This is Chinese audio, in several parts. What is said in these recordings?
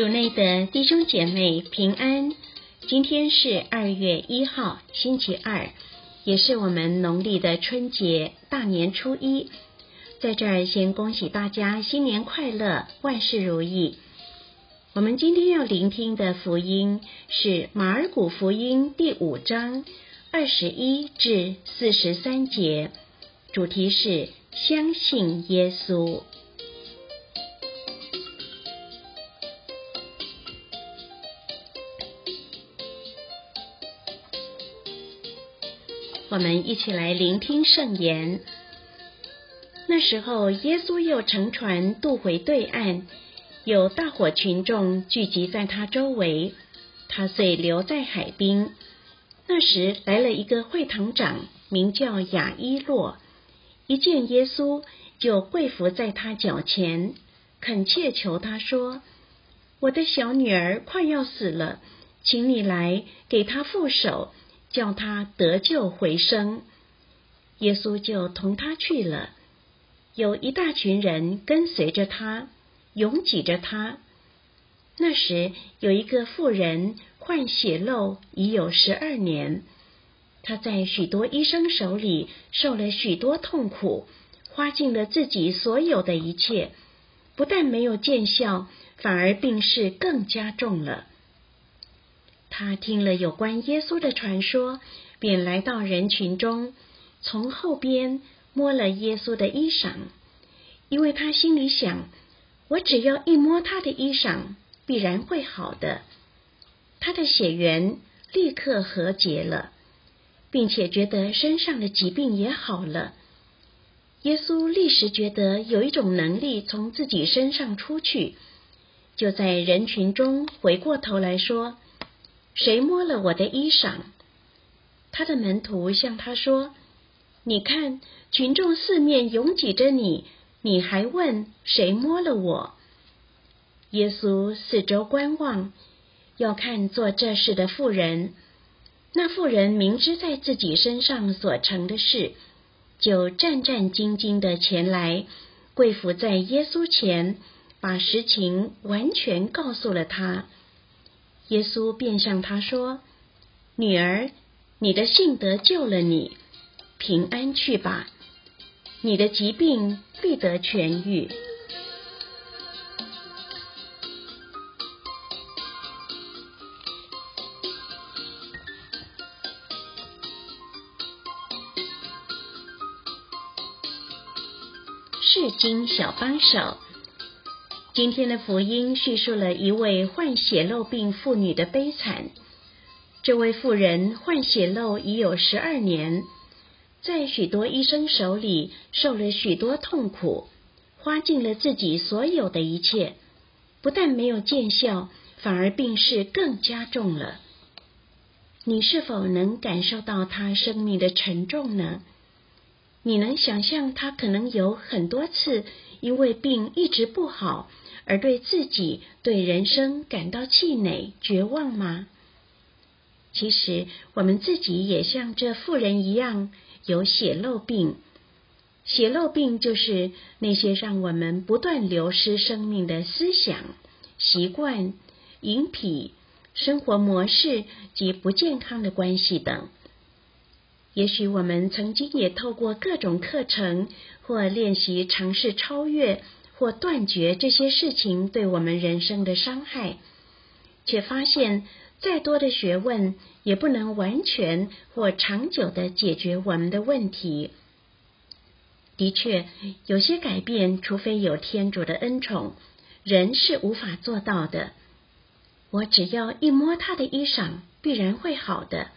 主内的弟兄姐妹平安，今天是二月一号，星期二，也是我们农历的春节大年初一。在这儿先恭喜大家新年快乐，万事如意。我们今天要聆听的福音是马尔谷福音第五章二十一至四十三节，主题是相信耶稣。我们一起来聆听圣言。那时候，耶稣又乘船渡回对岸，有大伙群众聚集在他周围，他遂留在海滨。那时来了一个会堂长，名叫雅伊洛，一见耶稣，就跪伏在他脚前，恳切求他说：“我的小女儿快要死了，请你来给她覆手。”叫他得救回生，耶稣就同他去了。有一大群人跟随着他，拥挤着他。那时有一个妇人患血漏已有十二年，她在许多医生手里受了许多痛苦，花尽了自己所有的一切，不但没有见效，反而病势更加重了。他听了有关耶稣的传说，便来到人群中，从后边摸了耶稣的衣裳，因为他心里想：我只要一摸他的衣裳，必然会好的。他的血缘立刻和解了，并且觉得身上的疾病也好了。耶稣立时觉得有一种能力从自己身上出去，就在人群中回过头来说。谁摸了我的衣裳？他的门徒向他说：“你看，群众四面拥挤着你，你还问谁摸了我？”耶稣四周观望，要看做这事的妇人。那妇人明知在自己身上所成的事，就战战兢兢的前来，跪伏在耶稣前，把实情完全告诉了他。耶稣便向他说：“女儿，你的信德救了你，平安去吧，你的疾病必得痊愈。”是经小帮手。今天的福音叙述了一位患血漏病妇女的悲惨。这位妇人患血漏已有十二年，在许多医生手里受了许多痛苦，花尽了自己所有的一切，不但没有见效，反而病势更加重了。你是否能感受到她生命的沉重呢？你能想象她可能有很多次因为病一直不好？而对自己、对人生感到气馁、绝望吗？其实，我们自己也像这妇人一样有血漏病。血漏病就是那些让我们不断流失生命的思想、习惯、饮品、生活模式及不健康的关系等。也许我们曾经也透过各种课程或练习，尝试超越。或断绝这些事情对我们人生的伤害，却发现再多的学问也不能完全或长久的解决我们的问题。的确，有些改变，除非有天主的恩宠，人是无法做到的。我只要一摸他的衣裳，必然会好的。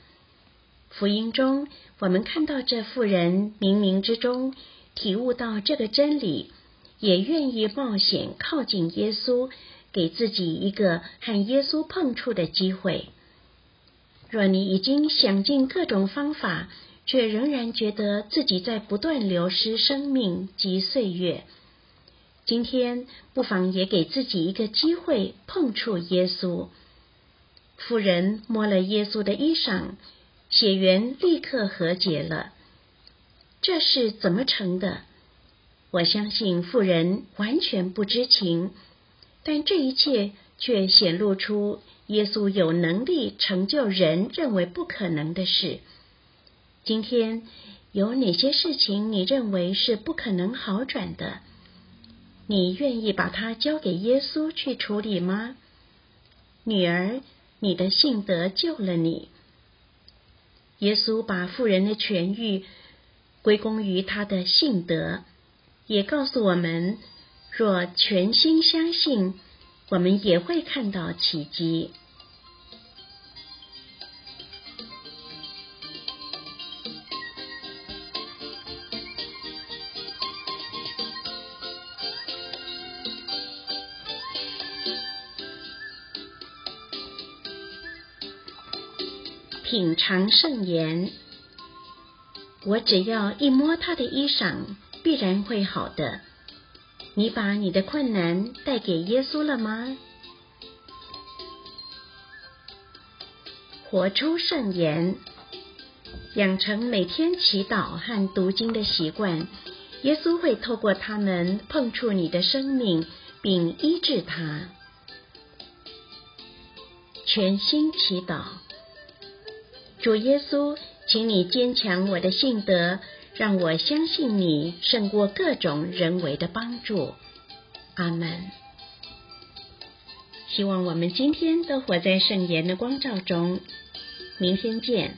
福音中，我们看到这妇人冥冥之中体悟到这个真理。也愿意冒险靠近耶稣，给自己一个和耶稣碰触的机会。若你已经想尽各种方法，却仍然觉得自己在不断流失生命及岁月，今天不妨也给自己一个机会碰触耶稣。妇人摸了耶稣的衣裳，血缘立刻和解了。这是怎么成的？我相信妇人完全不知情，但这一切却显露出耶稣有能力成就人认为不可能的事。今天有哪些事情你认为是不可能好转的？你愿意把它交给耶稣去处理吗？女儿，你的信德救了你。耶稣把妇人的痊愈归功于他的信德，也告诉我们：若全心相信，我们也会看到奇迹。品尝圣言，我只要一摸他的衣裳，必然会好的。你把你的困难带给耶稣了吗？活出圣言，养成每天祈祷和读经的习惯，耶稣会透过他们碰触你的生命，并医治他。全心祈祷。主耶稣，请你坚强我的信德，让我相信你胜过各种人为的帮助。阿门。希望我们今天都活在圣言的光照中。明天见。